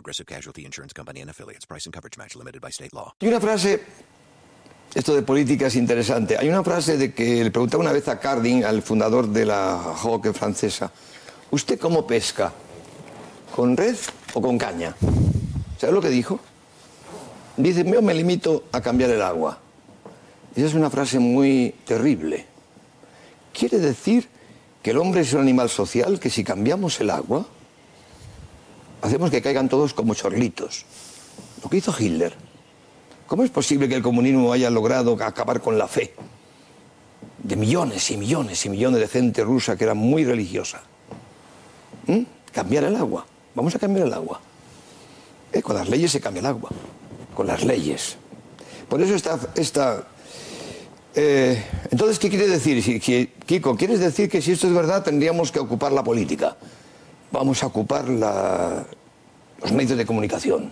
Progressive Casualty Insurance Company and affiliates. Price and coverage match limited by state law. Y una frase, esto de política es interesante. Hay una frase de que le preguntaba una vez a Carding, al fundador de la hockey francesa, ¿usted cómo pesca? ¿Con red o con caña? ¿Sabes lo que dijo? Dice, yo me limito a cambiar el agua. Esa es una frase muy terrible. Quiere decir que el hombre es un animal social, que si cambiamos el agua, hacemos que caigan todos como chorlitos. Lo que hizo Hitler. ¿Cómo es posible que el comunismo haya logrado acabar con la fe de millones y millones y millones de gente rusa que era muy religiosa? ¿Mm? Cambiar el agua. Vamos a cambiar el agua. Eh, con las leyes se cambia el agua. Con las leyes. Por eso está... esta eh, entonces, ¿qué quiere decir? Kiko, ¿quieres decir que si esto es verdad tendríamos que ocupar la política? Vamos a ocupar los medios de comunicación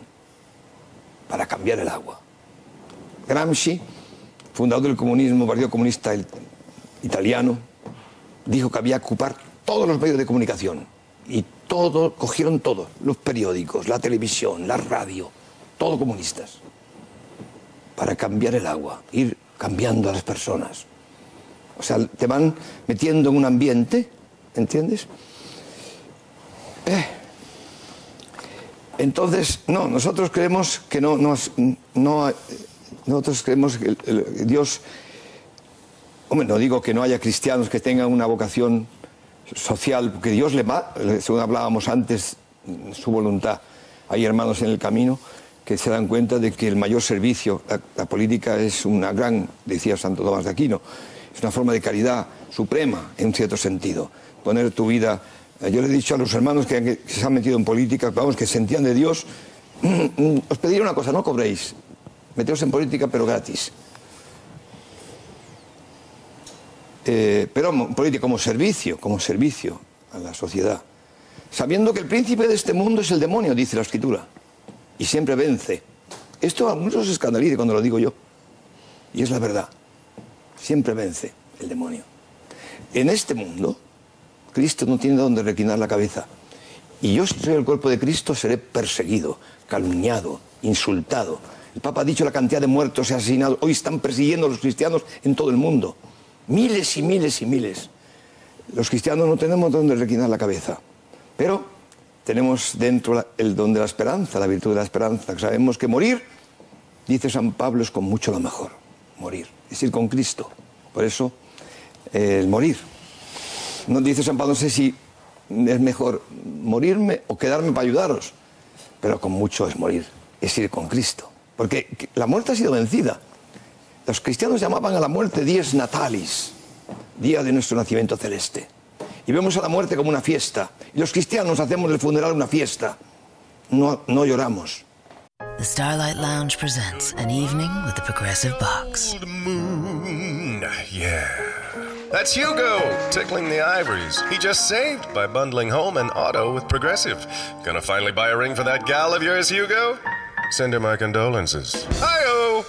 para cambiar el agua. Gramsci, fundador del comunismo, Partido Comunista Italiano, dijo que había que ocupar todos los medios de comunicación. Y todo, cogieron todos, los periódicos, la televisión, la radio, todo comunistas, para cambiar el agua, ir cambiando a las personas. O sea, te van metiendo en un ambiente, ¿entiendes? Eh, Entonces, no, nosotros creemos que no, no, no- nosotros creemos que Dios, hombre, no digo que no haya cristianos que tengan una vocación social, porque Dios le va, según hablábamos antes, su voluntad. Hay hermanos en el camino que se dan cuenta de que el mayor servicio, la, la política es una gran, decía Santo Tomás de Aquino, es una forma de caridad suprema en un cierto sentido. Poner tu vida, yo le he dicho a los hermanos que, se han metido en política, vamos, que sentían de Dios, os pediría una cosa, no cobréis, meteos en política pero gratis. Eh, pero política como servicio, como servicio a la sociedad. Sabiendo que el príncipe de este mundo es el demonio, dice la escritura, y siempre vence. Esto a muchos se escandaliza cuando lo digo yo, y es la verdad. Siempre vence el demonio. En este mundo, Cristo no tiene donde reclinar la cabeza. Y yo, si soy el cuerpo de Cristo, seré perseguido, calumniado, insultado. El Papa ha dicho la cantidad de muertos y asesinados. Hoy están persiguiendo a los cristianos en todo el mundo. Miles y miles y miles. Los cristianos no tenemos donde reclinar la cabeza. Pero tenemos dentro el don de la esperanza, la virtud de la esperanza. Sabemos que morir, dice San Pablo, es con mucho lo mejor. Morir. Es ir con Cristo. Por eso, eh, el morir. No dice San Pablo, no sé si es mejor morirme o quedarme para ayudaros, pero con mucho es morir, es ir con Cristo. Porque la muerte ha sido vencida. Los cristianos llamaban a la muerte dies natalis, día de nuestro nacimiento celeste. Y vemos a la muerte como una fiesta. Y los cristianos hacemos del funeral una fiesta. No, no lloramos. The Starlight Lounge presents an evening with the Progressive Box. Old moon, yeah. That's Hugo tickling the ivories. He just saved by bundling home and auto with Progressive. Gonna finally buy a ring for that gal of yours, Hugo? Send her my condolences. Hi-oh!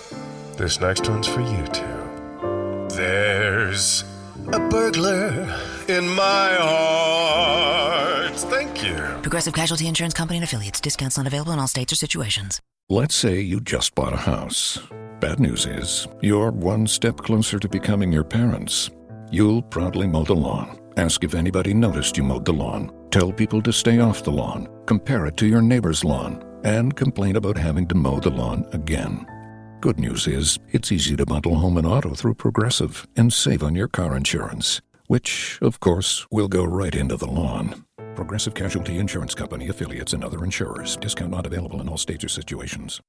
This next one's for you too. There's a burglar in my heart. Thank you. Progressive Casualty Insurance Company and affiliates. Discounts not available in all states or situations. Let's say you just bought a house. Bad news is, you're one step closer to becoming your parents. You'll proudly mow the lawn. Ask if anybody noticed you mowed the lawn. Tell people to stay off the lawn. Compare it to your neighbor's lawn. And complain about having to mow the lawn again. Good news is, it's easy to bundle home and auto through Progressive and save on your car insurance, which, of course, will go right into the lawn. Progressive Casualty Insurance Company affiliates and other insurers. Discount not available in all states or situations.